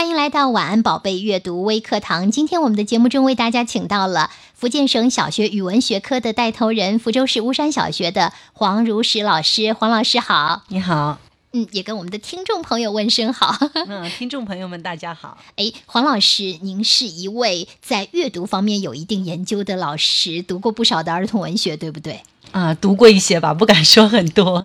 欢迎来到晚安宝贝阅读微课堂。今天我们的节目中为大家请到了福建省小学语文学科的带头人，福州市巫山小学的黄如石老师。黄老师好，你好，嗯，也跟我们的听众朋友问声好。嗯，听众朋友们大家好。哎，黄老师，您是一位在阅读方面有一定研究的老师，读过不少的儿童文学，对不对？啊，读过一些吧，不敢说很多，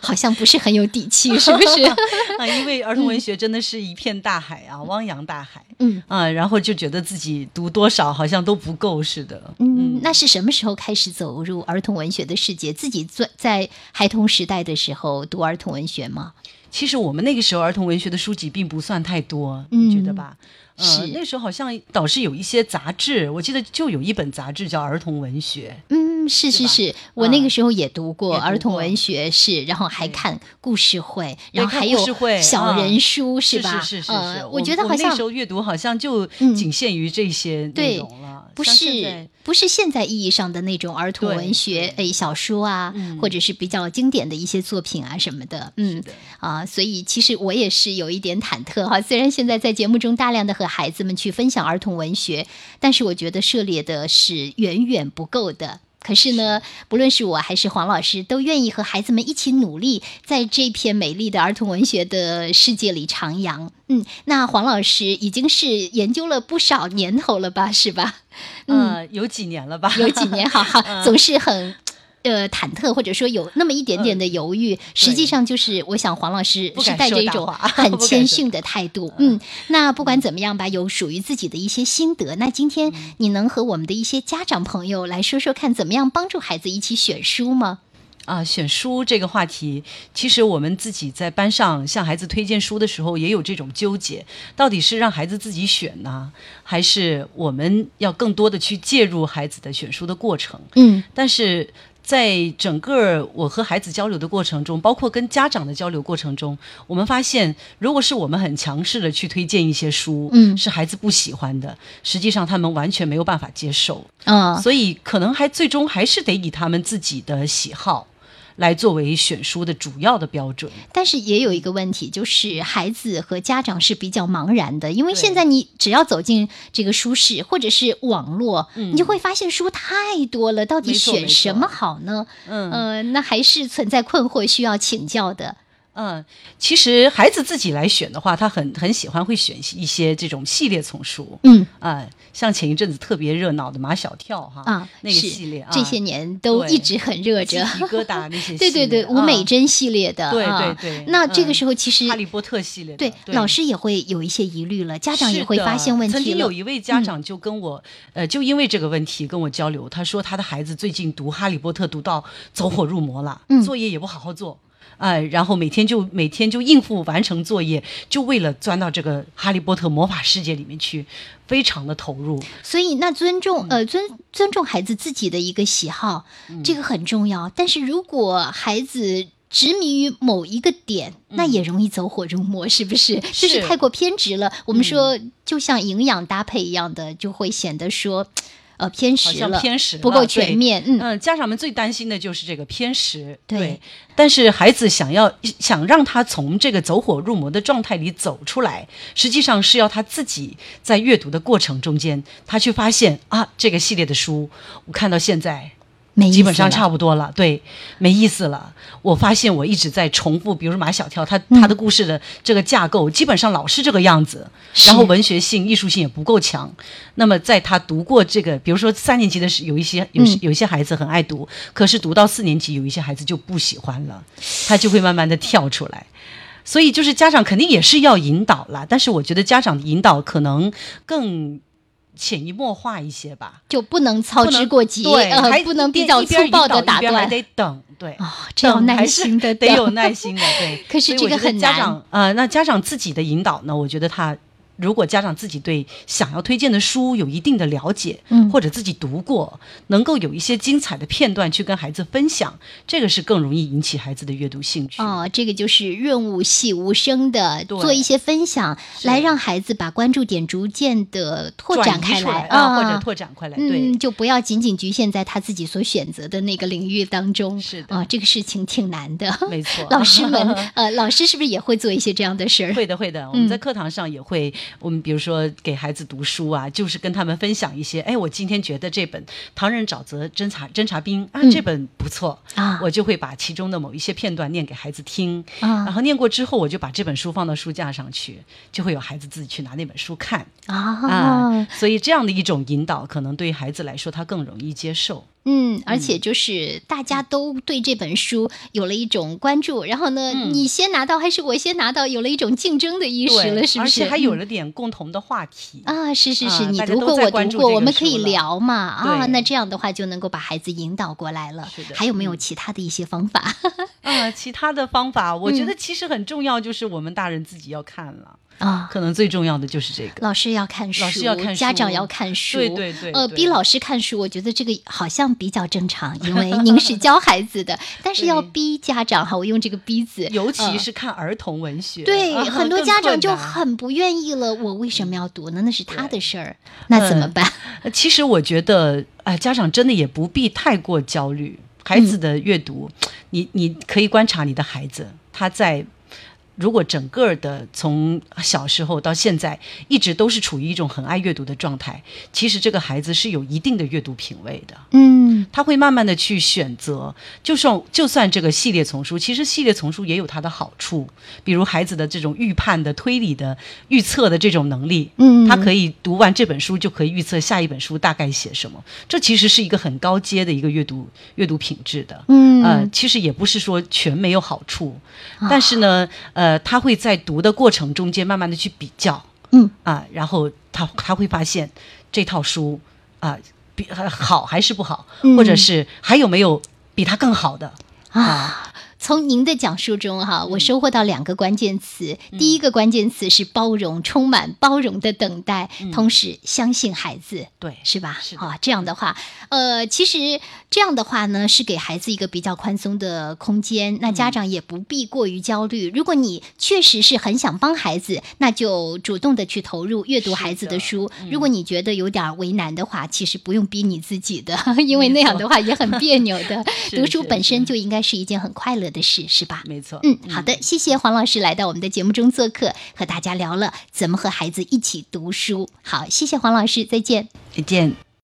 好像不是很有底气，是不是？啊，因为儿童文学真的是一片大海啊，汪洋大海。嗯啊，然后就觉得自己读多少好像都不够似的。嗯，那是什么时候开始走入儿童文学的世界？自己在在孩童时代的时候读儿童文学吗？其实我们那个时候儿童文学的书籍并不算太多，你觉得吧？是那时候好像倒是有一些杂志，我记得就有一本杂志叫《儿童文学》。嗯，是是是，我那个时候也读过儿童文学，是，然后还看故事会，然后还有小人书，是吧？是是是是，我觉得好像那时候阅读好像就仅限于这些内容了，不是不是现在意义上的那种儿童文学，哎，小说啊，或者是比较经典的一些作品啊什么的，嗯。啊，所以其实我也是有一点忐忑哈。虽然现在在节目中大量的和孩子们去分享儿童文学，但是我觉得涉猎的是远远不够的。可是呢，不论是我还是黄老师，都愿意和孩子们一起努力，在这片美丽的儿童文学的世界里徜徉。嗯，那黄老师已经是研究了不少年头了吧？是吧？嗯，有几年了吧？有几年，好好，总是很。呃，忐忑或者说有那么一点点的犹豫，实际上就是我想黄老师是带着一种很 谦逊的态度。嗯，那不管怎么样吧，有属于自己的一些心得。那今天你能和我们的一些家长朋友来说说看，怎么样帮助孩子一起选书吗？啊，选书这个话题，其实我们自己在班上向孩子推荐书的时候，也有这种纠结：到底是让孩子自己选呢，还是我们要更多的去介入孩子的选书的过程？嗯，但是。在整个我和孩子交流的过程中，包括跟家长的交流过程中，我们发现，如果是我们很强势的去推荐一些书，嗯，是孩子不喜欢的，实际上他们完全没有办法接受，嗯，所以可能还最终还是得以他们自己的喜好。来作为选书的主要的标准，但是也有一个问题，就是孩子和家长是比较茫然的，因为现在你只要走进这个书市或者是网络，你就会发现书太多了，到底选什么好呢？嗯，那还是存在困惑，需要请教的。嗯，其实孩子自己来选的话，他很很喜欢会选一些这种系列丛书。嗯啊，像前一阵子特别热闹的马小跳哈啊那个系列，啊这些年都一直很热着。鸡皮疙瘩那些，对对对，吴美珍系列的，对对对。那这个时候其实哈利波特系列，对老师也会有一些疑虑了，家长也会发现问题曾经有一位家长就跟我，呃，就因为这个问题跟我交流，他说他的孩子最近读哈利波特读到走火入魔了，嗯作业也不好好做。哎，然后每天就每天就应付完成作业，就为了钻到这个哈利波特魔法世界里面去，非常的投入。所以，那尊重呃尊尊重孩子自己的一个喜好，这个很重要。但是如果孩子执迷于某一个点，那也容易走火入魔，是不是？就是太过偏执了。我们说，就像营养搭配一样的，就会显得说。呃，偏食了，偏食不够全面。嗯，家长们最担心的就是这个偏食。对，但是孩子想要想让他从这个走火入魔的状态里走出来，实际上是要他自己在阅读的过程中间，他去发现啊，这个系列的书，我看到现在。基本上差不多了，对，没意思了。我发现我一直在重复，比如说马小跳，他他的故事的这个架构基本上老是这个样子，然后文学性、艺术性也不够强。那么在他读过这个，比如说三年级的时，有一些有有一些孩子很爱读，可是读到四年级，有一些孩子就不喜欢了，他就会慢慢的跳出来。所以就是家长肯定也是要引导啦，但是我觉得家长引导可能更。潜移默化一些吧，就不能操之过急，对，还不能比较粗暴的打断，还得等，对，哦，这要耐心的得有耐心的，对。可是这个很难，呃，那家长自己的引导呢？我觉得他。如果家长自己对想要推荐的书有一定的了解，嗯，或者自己读过，能够有一些精彩的片段去跟孩子分享，这个是更容易引起孩子的阅读兴趣。哦，这个就是润物细无声的做一些分享，来让孩子把关注点逐渐的拓展开来啊，或者拓展开来，对，就不要仅仅局限在他自己所选择的那个领域当中。是的，啊，这个事情挺难的。没错，老师们，呃，老师是不是也会做一些这样的事儿？会的，会的。我们在课堂上也会。我们比如说给孩子读书啊，就是跟他们分享一些，哎，我今天觉得这本《唐人沼泽侦察侦察兵》啊，这本不错啊，我就会把其中的某一些片段念给孩子听啊，然后念过之后，我就把这本书放到书架上去，就会有孩子自己去拿那本书看。啊，所以这样的一种引导，可能对于孩子来说，他更容易接受。嗯，而且就是大家都对这本书有了一种关注，然后呢，你先拿到还是我先拿到，有了一种竞争的意识了，是不是？而且还有了点共同的话题啊！是是是，你读过我读过，我们可以聊嘛啊！那这样的话就能够把孩子引导过来了。还有没有其他的一些方法？啊，其他的方法，我觉得其实很重要，就是我们大人自己要看了。啊，可能最重要的就是这个。老师要看书，老师要看书，家长要看书。对对对。呃，逼老师看书，我觉得这个好像比较正常，因为您是教孩子的。但是要逼家长哈，我用这个“逼”字，尤其是看儿童文学。对，很多家长就很不愿意了。我为什么要读呢？那是他的事儿，那怎么办？其实我觉得，哎，家长真的也不必太过焦虑。孩子的阅读，你你可以观察你的孩子，他在。如果整个的从小时候到现在一直都是处于一种很爱阅读的状态，其实这个孩子是有一定的阅读品味的。嗯，他会慢慢的去选择，就算就算这个系列丛书，其实系列丛书也有它的好处，比如孩子的这种预判的、推理的、预测的这种能力。嗯，他可以读完这本书就可以预测下一本书大概写什么，这其实是一个很高阶的一个阅读阅读品质的。嗯，呃，其实也不是说全没有好处，但是呢，呃。呃，他会在读的过程中间慢慢的去比较，嗯啊，然后他他会发现这套书啊比好还是不好，或者是还有没有比他更好的啊。从您的讲述中，哈，我收获到两个关键词。第一个关键词是包容，充满包容的等待，同时相信孩子，对，是吧？是啊，这样的话，呃，其实这样的话呢，是给孩子一个比较宽松的空间。那家长也不必过于焦虑。如果你确实是很想帮孩子，那就主动的去投入阅读孩子的书。如果你觉得有点为难的话，其实不用逼你自己的，因为那样的话也很别扭的。读书本身就应该是一件很快乐。的事是吧？没错。嗯，好的，谢谢黄老师来到我们的节目中做客，和大家聊了怎么和孩子一起读书。好，谢谢黄老师，再见。再见。